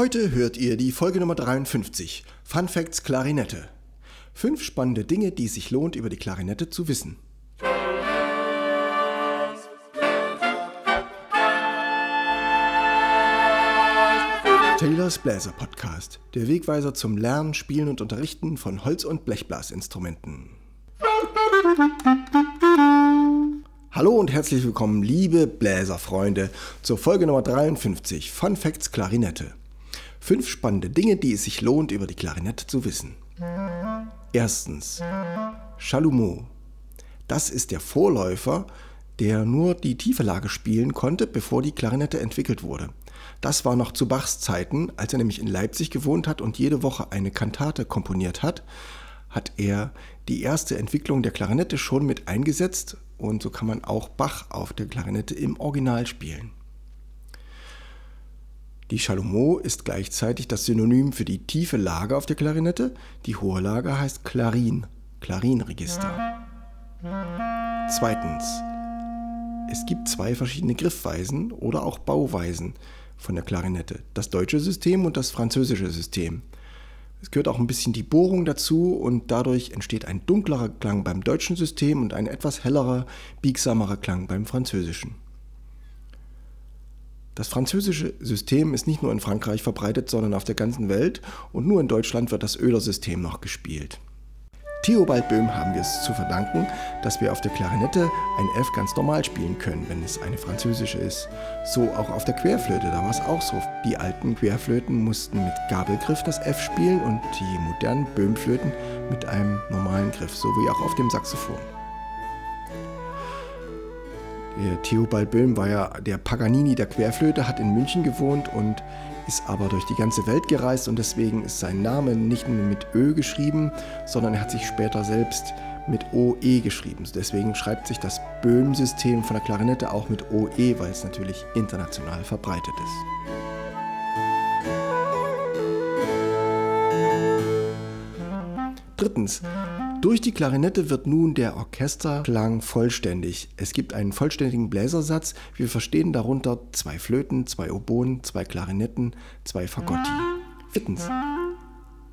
Heute hört ihr die Folge Nummer 53, Fun Facts Klarinette. Fünf spannende Dinge, die es sich lohnt, über die Klarinette zu wissen. Taylors Bläser Podcast, der Wegweiser zum Lernen, Spielen und Unterrichten von Holz- und Blechblasinstrumenten. Hallo und herzlich willkommen, liebe Bläserfreunde, zur Folge Nummer 53, Fun Facts Klarinette. Fünf spannende Dinge, die es sich lohnt, über die Klarinette zu wissen. Erstens, Chalumeau. Das ist der Vorläufer, der nur die tiefe Lage spielen konnte, bevor die Klarinette entwickelt wurde. Das war noch zu Bachs Zeiten, als er nämlich in Leipzig gewohnt hat und jede Woche eine Kantate komponiert hat, hat er die erste Entwicklung der Klarinette schon mit eingesetzt und so kann man auch Bach auf der Klarinette im Original spielen. Die Chalumeau ist gleichzeitig das Synonym für die tiefe Lage auf der Klarinette. Die hohe Lage heißt Klarin, Klarinregister. Zweitens. Es gibt zwei verschiedene Griffweisen oder auch Bauweisen von der Klarinette. Das deutsche System und das französische System. Es gehört auch ein bisschen die Bohrung dazu und dadurch entsteht ein dunklerer Klang beim deutschen System und ein etwas hellerer, biegsamerer Klang beim französischen. Das französische System ist nicht nur in Frankreich verbreitet, sondern auf der ganzen Welt und nur in Deutschland wird das Öler-System noch gespielt. Theobald Böhm haben wir es zu verdanken, dass wir auf der Klarinette ein F ganz normal spielen können, wenn es eine französische ist. So auch auf der Querflöte, da war es auch so. Die alten Querflöten mussten mit Gabelgriff das F spielen und die modernen Böhmflöten mit einem normalen Griff, so wie auch auf dem Saxophon. Der Theobald Böhm war ja der Paganini der Querflöte, hat in München gewohnt und ist aber durch die ganze Welt gereist und deswegen ist sein Name nicht nur mit Ö geschrieben, sondern er hat sich später selbst mit OE geschrieben. Deswegen schreibt sich das Böhm-System von der Klarinette auch mit OE, weil es natürlich international verbreitet ist. Drittens, durch die Klarinette wird nun der Orchesterklang vollständig. Es gibt einen vollständigen Bläsersatz. Wir verstehen darunter zwei Flöten, zwei Oboen, zwei Klarinetten, zwei Fagotti. Viertens.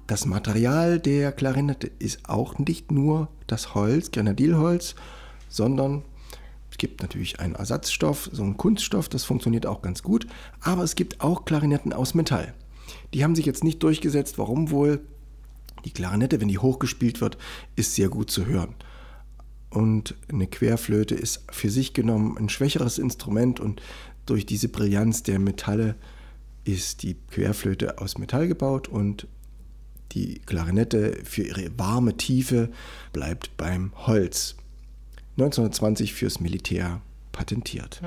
Das Material der Klarinette ist auch nicht nur das Holz, Grenadilholz, sondern es gibt natürlich einen Ersatzstoff, so einen Kunststoff, das funktioniert auch ganz gut. Aber es gibt auch Klarinetten aus Metall. Die haben sich jetzt nicht durchgesetzt. Warum wohl? Die Klarinette, wenn die hochgespielt wird, ist sehr gut zu hören. Und eine Querflöte ist für sich genommen ein schwächeres Instrument und durch diese Brillanz der Metalle ist die Querflöte aus Metall gebaut und die Klarinette für ihre warme Tiefe bleibt beim Holz. 1920 fürs Militär patentiert.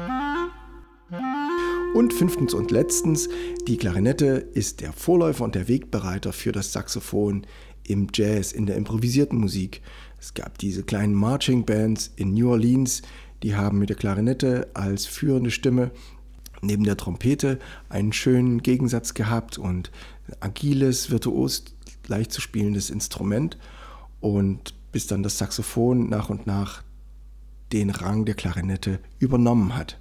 Und fünftens und letztens, die Klarinette ist der Vorläufer und der Wegbereiter für das Saxophon im Jazz, in der improvisierten Musik. Es gab diese kleinen Marching Bands in New Orleans, die haben mit der Klarinette als führende Stimme neben der Trompete einen schönen Gegensatz gehabt und agiles, virtuos, leicht zu spielendes Instrument. Und bis dann das Saxophon nach und nach den Rang der Klarinette übernommen hat.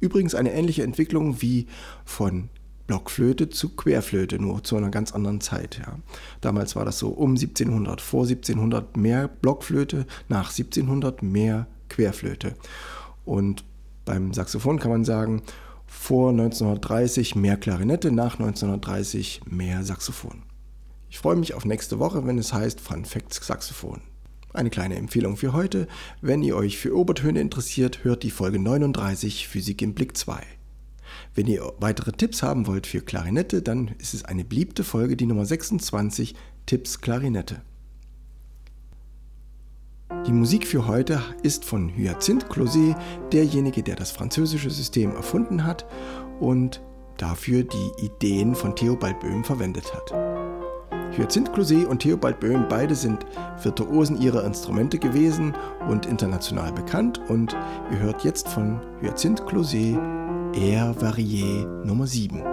Übrigens eine ähnliche Entwicklung wie von Blockflöte zu Querflöte, nur zu einer ganz anderen Zeit. Ja. Damals war das so um 1700, vor 1700 mehr Blockflöte, nach 1700 mehr Querflöte. Und beim Saxophon kann man sagen, vor 1930 mehr Klarinette, nach 1930 mehr Saxophon. Ich freue mich auf nächste Woche, wenn es heißt Fun Facts Saxophon. Eine kleine Empfehlung für heute. Wenn ihr euch für Obertöne interessiert, hört die Folge 39 Physik im Blick 2. Wenn ihr weitere Tipps haben wollt für Klarinette, dann ist es eine beliebte Folge, die Nummer 26, Tipps Klarinette. Die Musik für heute ist von Hyacinthe Closet, derjenige, der das französische System erfunden hat und dafür die Ideen von Theobald Böhm verwendet hat. Hyacinthe Closet und Theobald Böhm beide sind Virtuosen ihrer Instrumente gewesen und international bekannt und ihr hört jetzt von Hyacinthe Closet Air Varié Nummer 7.